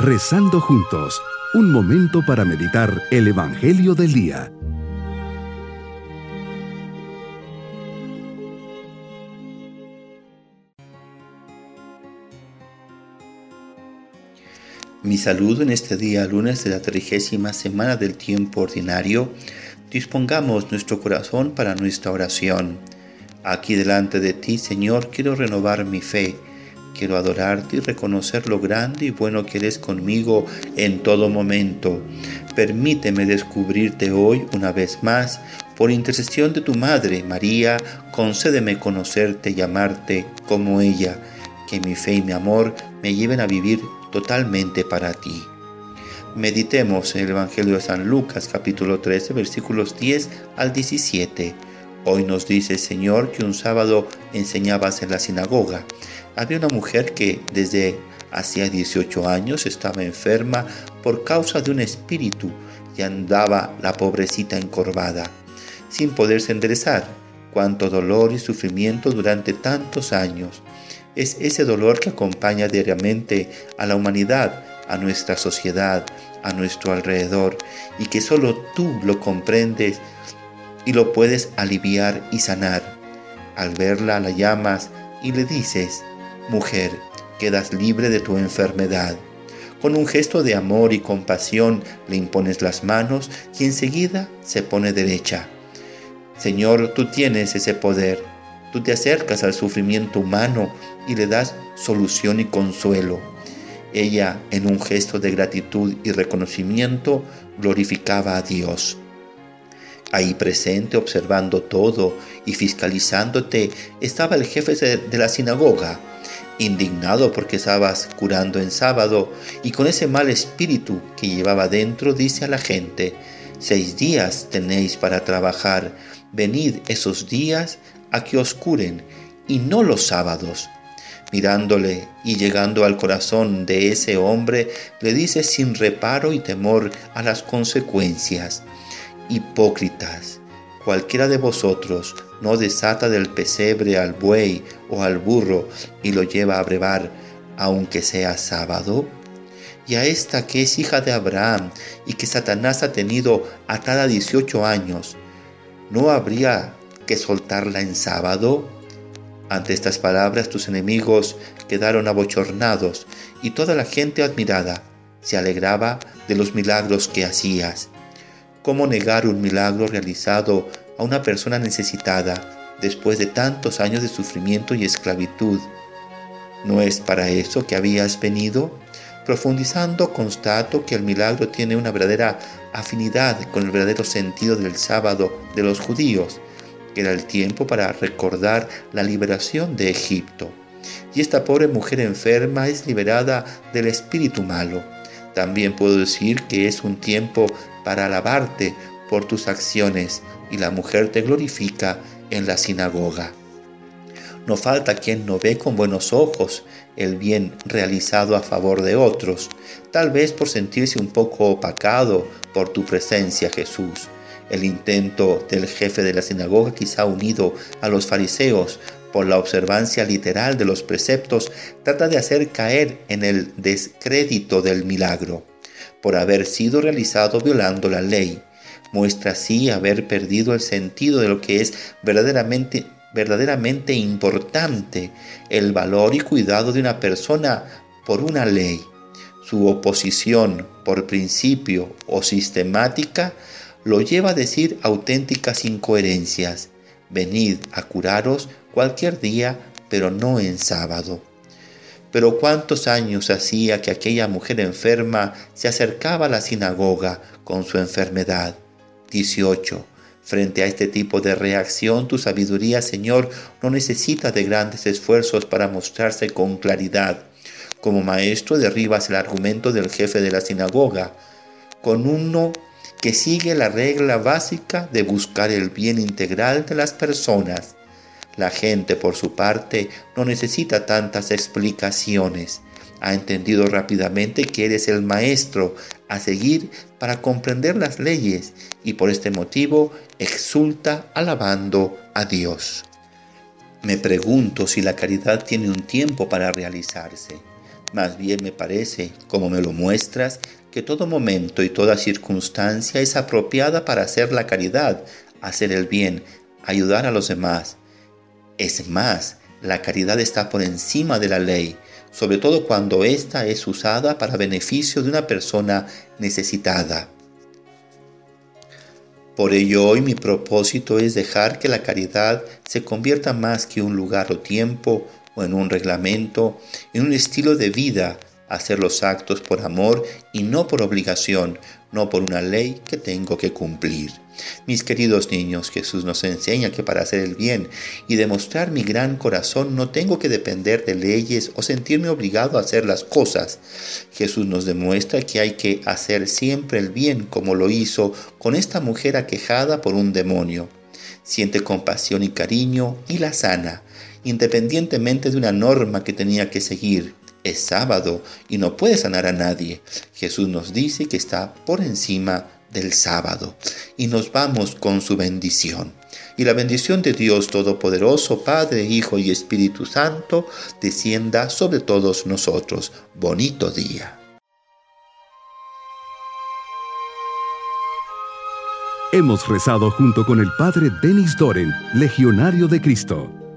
Rezando juntos, un momento para meditar el Evangelio del Día. Mi saludo en este día, lunes de la trigésima semana del tiempo ordinario. Dispongamos nuestro corazón para nuestra oración. Aquí delante de ti, Señor, quiero renovar mi fe Quiero adorarte y reconocer lo grande y bueno que eres conmigo en todo momento. Permíteme descubrirte hoy una vez más. Por intercesión de tu Madre, María, concédeme conocerte y amarte como ella. Que mi fe y mi amor me lleven a vivir totalmente para ti. Meditemos en el Evangelio de San Lucas capítulo 13 versículos 10 al 17. Hoy nos dice el Señor que un sábado enseñabas en la sinagoga había una mujer que desde hacía 18 años estaba enferma por causa de un espíritu y andaba la pobrecita encorvada, sin poderse enderezar. Cuánto dolor y sufrimiento durante tantos años. Es ese dolor que acompaña diariamente a la humanidad, a nuestra sociedad, a nuestro alrededor, y que solo tú lo comprendes y lo puedes aliviar y sanar. Al verla la llamas y le dices, Mujer, quedas libre de tu enfermedad. Con un gesto de amor y compasión le impones las manos y enseguida se pone derecha. Señor, tú tienes ese poder. Tú te acercas al sufrimiento humano y le das solución y consuelo. Ella, en un gesto de gratitud y reconocimiento, glorificaba a Dios. Ahí presente, observando todo y fiscalizándote, estaba el jefe de la sinagoga, indignado porque estabas curando en sábado y con ese mal espíritu que llevaba dentro dice a la gente, seis días tenéis para trabajar, venid esos días a que os curen y no los sábados. Mirándole y llegando al corazón de ese hombre, le dice sin reparo y temor a las consecuencias, hipócritas, cualquiera de vosotros no desata del pesebre al buey o al burro y lo lleva a brevar, aunque sea sábado? Y a esta que es hija de Abraham y que Satanás ha tenido atada 18 años, ¿no habría que soltarla en sábado? Ante estas palabras tus enemigos quedaron abochornados y toda la gente admirada se alegraba de los milagros que hacías. ¿Cómo negar un milagro realizado a una persona necesitada después de tantos años de sufrimiento y esclavitud? ¿No es para eso que habías venido? Profundizando, constato que el milagro tiene una verdadera afinidad con el verdadero sentido del sábado de los judíos, que era el tiempo para recordar la liberación de Egipto. Y esta pobre mujer enferma es liberada del espíritu malo. También puedo decir que es un tiempo para alabarte por tus acciones y la mujer te glorifica en la sinagoga. No falta quien no ve con buenos ojos el bien realizado a favor de otros, tal vez por sentirse un poco opacado por tu presencia, Jesús. El intento del jefe de la sinagoga, quizá unido a los fariseos por la observancia literal de los preceptos, trata de hacer caer en el descrédito del milagro por haber sido realizado violando la ley. Muestra así haber perdido el sentido de lo que es verdaderamente, verdaderamente importante, el valor y cuidado de una persona por una ley. Su oposición por principio o sistemática lo lleva a decir auténticas incoherencias. Venid a curaros cualquier día, pero no en sábado. Pero cuántos años hacía que aquella mujer enferma se acercaba a la sinagoga con su enfermedad. 18. Frente a este tipo de reacción, tu sabiduría, Señor, no necesita de grandes esfuerzos para mostrarse con claridad. Como maestro derribas el argumento del jefe de la sinagoga, con uno que sigue la regla básica de buscar el bien integral de las personas. La gente, por su parte, no necesita tantas explicaciones. Ha entendido rápidamente que eres el maestro a seguir para comprender las leyes y por este motivo exulta alabando a Dios. Me pregunto si la caridad tiene un tiempo para realizarse. Más bien me parece, como me lo muestras, que todo momento y toda circunstancia es apropiada para hacer la caridad, hacer el bien, ayudar a los demás. Es más, la caridad está por encima de la ley, sobre todo cuando ésta es usada para beneficio de una persona necesitada. Por ello hoy mi propósito es dejar que la caridad se convierta más que un lugar o tiempo o en un reglamento, en un estilo de vida, hacer los actos por amor y no por obligación, no por una ley que tengo que cumplir. Mis queridos niños, Jesús nos enseña que para hacer el bien y demostrar mi gran corazón no tengo que depender de leyes o sentirme obligado a hacer las cosas. Jesús nos demuestra que hay que hacer siempre el bien como lo hizo con esta mujer aquejada por un demonio. Siente compasión y cariño y la sana, independientemente de una norma que tenía que seguir es sábado y no puede sanar a nadie. Jesús nos dice que está por encima del sábado y nos vamos con su bendición. Y la bendición de Dios Todopoderoso, Padre, Hijo y Espíritu Santo, descienda sobre todos nosotros. Bonito día. Hemos rezado junto con el Padre Denis Doren, Legionario de Cristo.